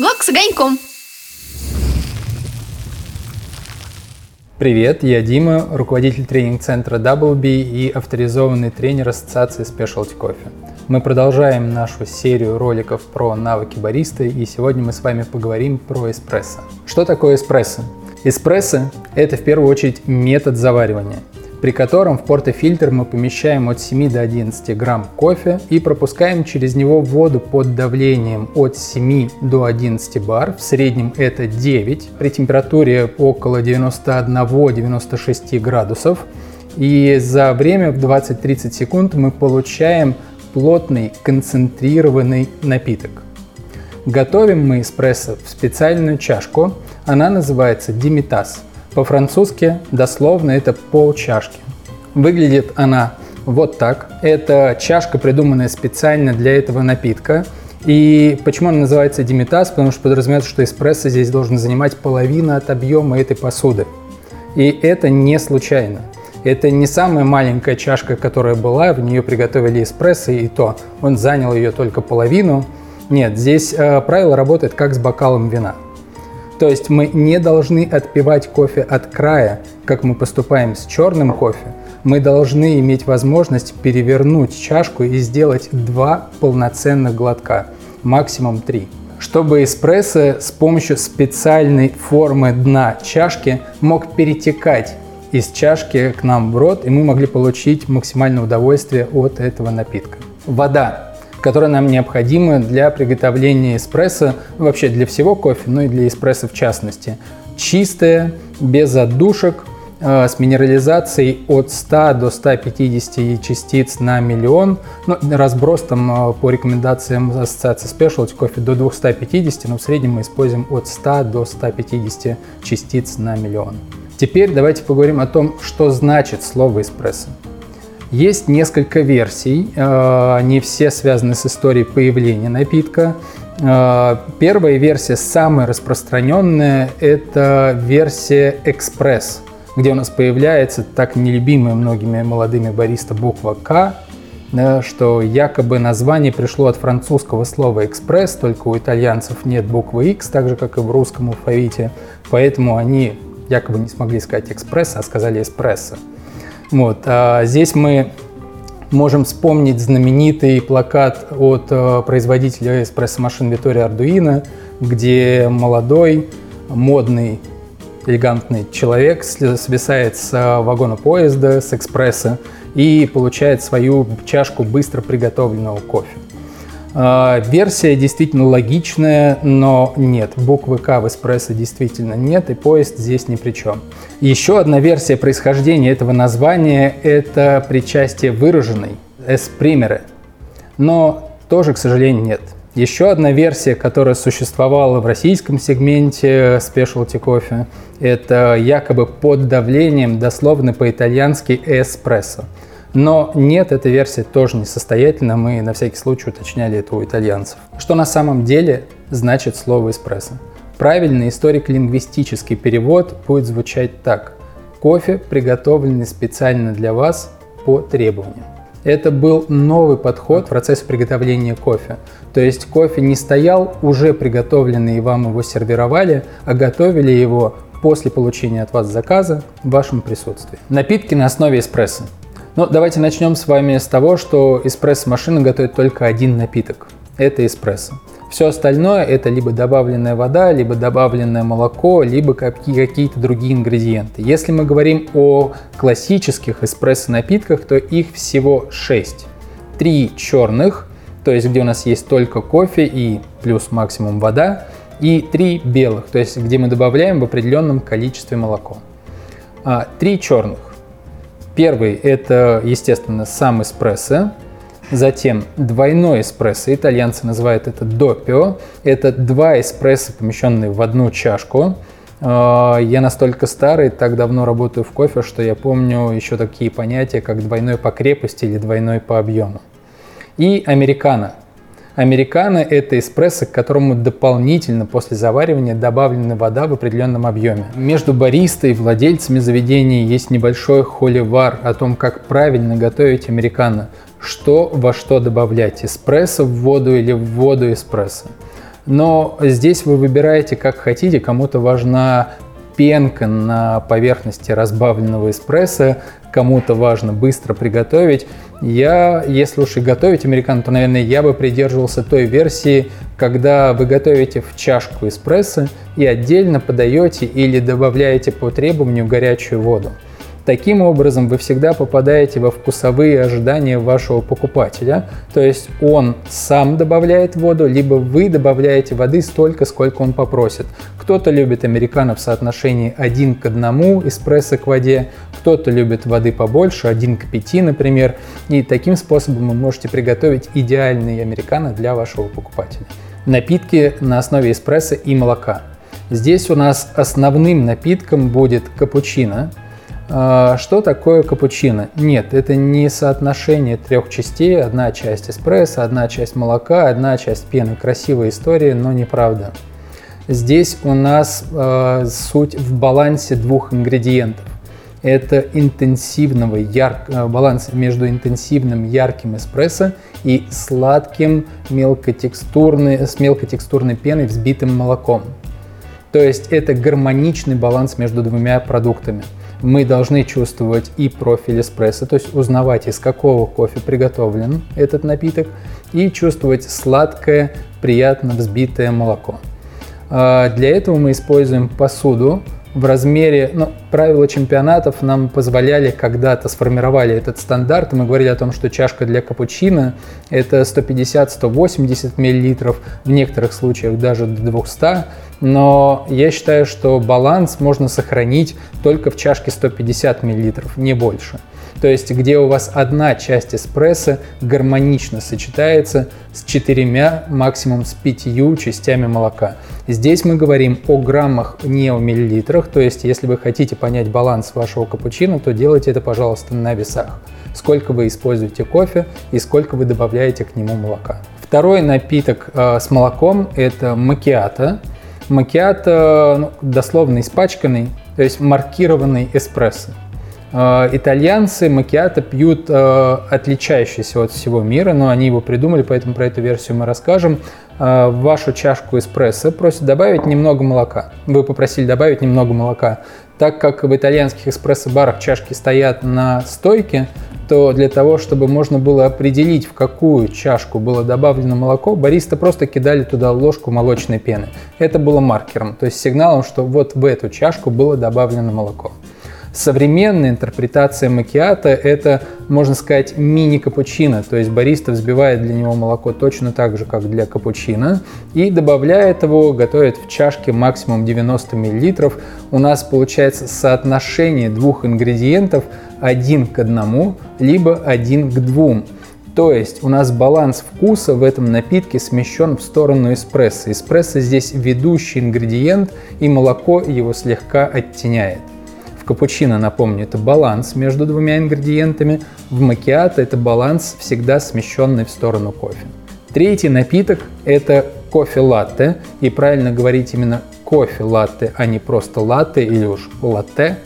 Блог с огоньком. Привет, я Дима, руководитель тренинг-центра Double B и авторизованный тренер Ассоциации Specialty Coffee. Мы продолжаем нашу серию роликов про навыки бариста, и сегодня мы с вами поговорим про эспрессо. Что такое эспрессо? Эспрессо – это в первую очередь метод заваривания, при котором в портофильтр мы помещаем от 7 до 11 грамм кофе и пропускаем через него воду под давлением от 7 до 11 бар, в среднем это 9, при температуре около 91-96 градусов. И за время в 20-30 секунд мы получаем плотный концентрированный напиток. Готовим мы эспрессо в специальную чашку. Она называется димитас. По-французски дословно это пол чашки. Выглядит она вот так. Это чашка, придуманная специально для этого напитка. И почему она называется димитас? Потому что подразумевается, что эспрессо здесь должен занимать половину от объема этой посуды. И это не случайно. Это не самая маленькая чашка, которая была, в нее приготовили эспрессо, и то он занял ее только половину. Нет, здесь э, правило работает как с бокалом вина. То есть мы не должны отпивать кофе от края, как мы поступаем с черным кофе. Мы должны иметь возможность перевернуть чашку и сделать два полноценных глотка, максимум три чтобы эспрессо с помощью специальной формы дна чашки мог перетекать из чашки к нам в рот, и мы могли получить максимальное удовольствие от этого напитка. Вода, которая нам необходима для приготовления эспрессо, вообще для всего кофе, но и для эспрессо в частности. Чистая, без отдушек, э, с минерализацией от 100 до 150 частиц на миллион. Ну, разброс там э, по рекомендациям Ассоциации Specialty кофе до 250, но в среднем мы используем от 100 до 150 частиц на миллион. Теперь давайте поговорим о том, что значит слово эспрессо. Есть несколько версий, э, они все связаны с историей появления напитка. Э, первая версия, самая распространенная, это версия экспресс, где у нас появляется так нелюбимая многими молодыми бариста буква К, что якобы название пришло от французского слова «экспресс», только у итальянцев нет буквы X, так же, как и в русском алфавите, поэтому они якобы не смогли сказать экспресс, а сказали эспрессо. Вот. А здесь мы можем вспомнить знаменитый плакат от э, производителя эспрессо-машин Vittorio Arduino, где молодой, модный, элегантный человек свисает с вагона поезда, с экспресса и получает свою чашку быстро приготовленного кофе. А, версия действительно логичная, но нет, буквы К в эспрессо действительно нет, и поезд здесь ни при чем. Еще одна версия происхождения этого названия – это причастие выраженной, эспримере, но тоже, к сожалению, нет. Еще одна версия, которая существовала в российском сегменте Specialty Coffee, это якобы под давлением, дословно по-итальянски эспрессо. Но нет, эта версия тоже несостоятельна, мы на всякий случай уточняли это у итальянцев. Что на самом деле значит слово «эспрессо»? Правильный историко-лингвистический перевод будет звучать так. Кофе, приготовленный специально для вас по требованию. Это был новый подход к процессу приготовления кофе. То есть кофе не стоял уже приготовленный и вам его сервировали, а готовили его после получения от вас заказа в вашем присутствии. Напитки на основе эспрессо. Ну, давайте начнем с вами с того, что эспрессо-машина готовит только один напиток. Это эспрессо. Все остальное это либо добавленная вода, либо добавленное молоко, либо какие-то другие ингредиенты. Если мы говорим о классических эспрессо-напитках, то их всего 6. Три черных, то есть где у нас есть только кофе и плюс максимум вода, и три белых, то есть где мы добавляем в определенном количестве молоко. А, три черных. Первый – это, естественно, сам эспрессо, Затем двойной эспрессо, итальянцы называют это допио. Это два эспрессо, помещенные в одну чашку. А, я настолько старый, так давно работаю в кофе, что я помню еще такие понятия, как двойной по крепости или двойной по объему. И американо. Американо – это эспрессо, к которому дополнительно после заваривания добавлена вода в определенном объеме. Между бариста и владельцами заведения есть небольшой холивар о том, как правильно готовить американо, что во что добавлять – эспрессо в воду или в воду эспрессо. Но здесь вы выбираете как хотите, кому-то важна пенка на поверхности разбавленного эспрессо, кому-то важно быстро приготовить. Я, если уж и готовить американо, то, наверное, я бы придерживался той версии, когда вы готовите в чашку эспрессо и отдельно подаете или добавляете по требованию горячую воду. Таким образом, вы всегда попадаете во вкусовые ожидания вашего покупателя, то есть он сам добавляет воду, либо вы добавляете воды столько, сколько он попросит. Кто-то любит американо в соотношении 1 к 1 эспрессо к воде, кто-то любит воды побольше, 1 к 5, например, и таким способом вы можете приготовить идеальный американо для вашего покупателя. Напитки на основе эспрессо и молока. Здесь у нас основным напитком будет капучино, что такое капучино? Нет, это не соотношение трех частей. Одна часть эспрессо, одна часть молока, одна часть пены. Красивая история, но неправда. Здесь у нас э, суть в балансе двух ингредиентов. Это интенсивного, ярк, э, баланс между интенсивным ярким эспрессо и сладким мелкотекстурной, с мелкотекстурной пеной взбитым молоком. То есть это гармоничный баланс между двумя продуктами – мы должны чувствовать и профиль эспрессо, то есть узнавать, из какого кофе приготовлен этот напиток, и чувствовать сладкое, приятно взбитое молоко. А, для этого мы используем посуду в размере, ну, правила чемпионатов нам позволяли когда-то сформировали этот стандарт, мы говорили о том, что чашка для капучино это 150-180 мл, в некоторых случаях даже до 200 но я считаю, что баланс можно сохранить только в чашке 150 мл, не больше. То есть, где у вас одна часть эспрессо гармонично сочетается с четырьмя, максимум с пятью частями молока. Здесь мы говорим о граммах, не о миллилитрах. То есть, если вы хотите понять баланс вашего капучино, то делайте это, пожалуйста, на весах. Сколько вы используете кофе и сколько вы добавляете к нему молока. Второй напиток э, с молоком – это макиато. Макиато ну, дословно испачканный, то есть маркированный эспрессо. Э, итальянцы макиато пьют э, отличающийся от всего мира, но они его придумали, поэтому про эту версию мы расскажем. Э, в вашу чашку эспрессо просят добавить немного молока. Вы попросили добавить немного молока. Так как в итальянских эспрессо-барах чашки стоят на стойке, то для того, чтобы можно было определить, в какую чашку было добавлено молоко, бариста просто кидали туда ложку молочной пены. Это было маркером, то есть сигналом, что вот в эту чашку было добавлено молоко. Современная интерпретация макиата – это, можно сказать, мини-капучино, то есть бариста взбивает для него молоко точно так же, как для капучино, и добавляет его, готовит в чашке максимум 90 мл. У нас получается соотношение двух ингредиентов один к одному, либо один к двум. То есть у нас баланс вкуса в этом напитке смещен в сторону эспрессо. Эспрессо здесь ведущий ингредиент, и молоко его слегка оттеняет капучино, напомню, это баланс между двумя ингредиентами. В макиато это баланс, всегда смещенный в сторону кофе. Третий напиток – это кофе-латте. И правильно говорить именно кофе-латте, а не просто латте или уж латте.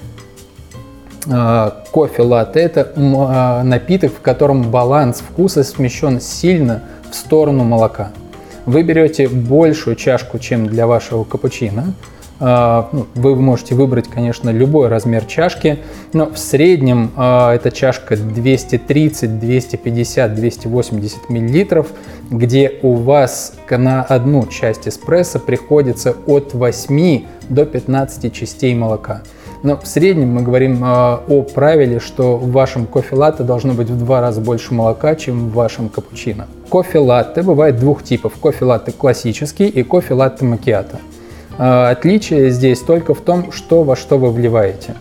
А, кофе-латте – это а, напиток, в котором баланс вкуса смещен сильно в сторону молока. Вы берете большую чашку, чем для вашего капучино, вы можете выбрать, конечно, любой размер чашки, но в среднем а, эта чашка 230, 250, 280 миллилитров, где у вас на одну часть эспрессо приходится от 8 до 15 частей молока. Но в среднем мы говорим э, о правиле, что в вашем кофе-латте должно быть в два раза больше молока, чем в вашем капучино. Кофе-латте бывает двух типов. Кофе-латте классический и кофе-латте макиато. А, отличие здесь только в том, что во что вы вливаете.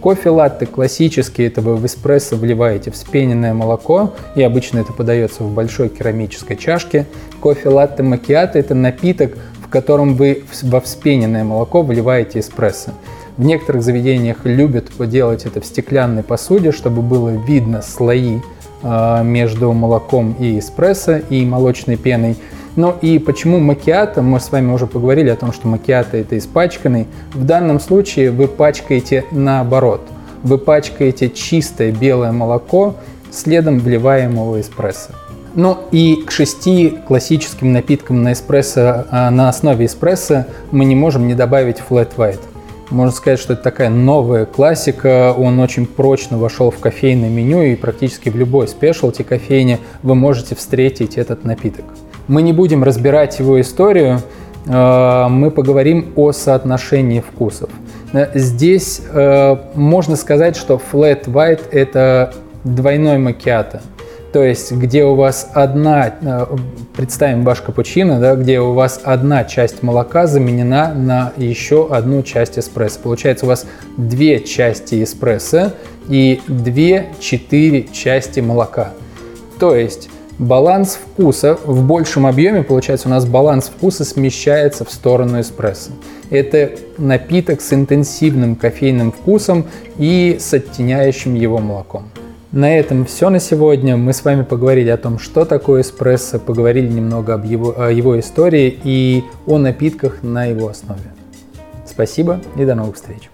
Кофе латте классический, это вы в эспрессо вливаете вспененное молоко, и обычно это подается в большой керамической чашке. Кофе латте макиато – это напиток, в котором вы во вспененное молоко вливаете эспрессо. В некоторых заведениях любят делать это в стеклянной посуде, чтобы было видно слои а, между молоком и эспрессо и молочной пеной. Ну и почему макиато? Мы с вами уже поговорили о том, что макиато это испачканный. В данном случае вы пачкаете наоборот. Вы пачкаете чистое белое молоко, следом вливаемого эспрессо. Ну и к шести классическим напиткам на эспрессо, а, на основе эспрессо мы не можем не добавить flat white. Можно сказать, что это такая новая классика. Он очень прочно вошел в кофейное меню и практически в любой спешлти кофейне вы можете встретить этот напиток. Мы не будем разбирать его историю, а, мы поговорим о соотношении вкусов. Здесь э, можно сказать, что flat white – это двойной макиато. То есть, где у вас одна, э, представим ваш капучино, да, где у вас одна часть молока заменена на еще одну часть эспрессо. Получается у вас две части эспрессо и две-четыре части молока. То есть баланс вкуса в большем объеме, получается у нас баланс вкуса смещается в сторону эспрессо. Это напиток с интенсивным кофейным вкусом и с оттеняющим его молоком. На этом все на сегодня. Мы с вами поговорили о том, что такое эспрессо, поговорили немного об его, о его истории и о напитках на его основе. Спасибо и до новых встреч.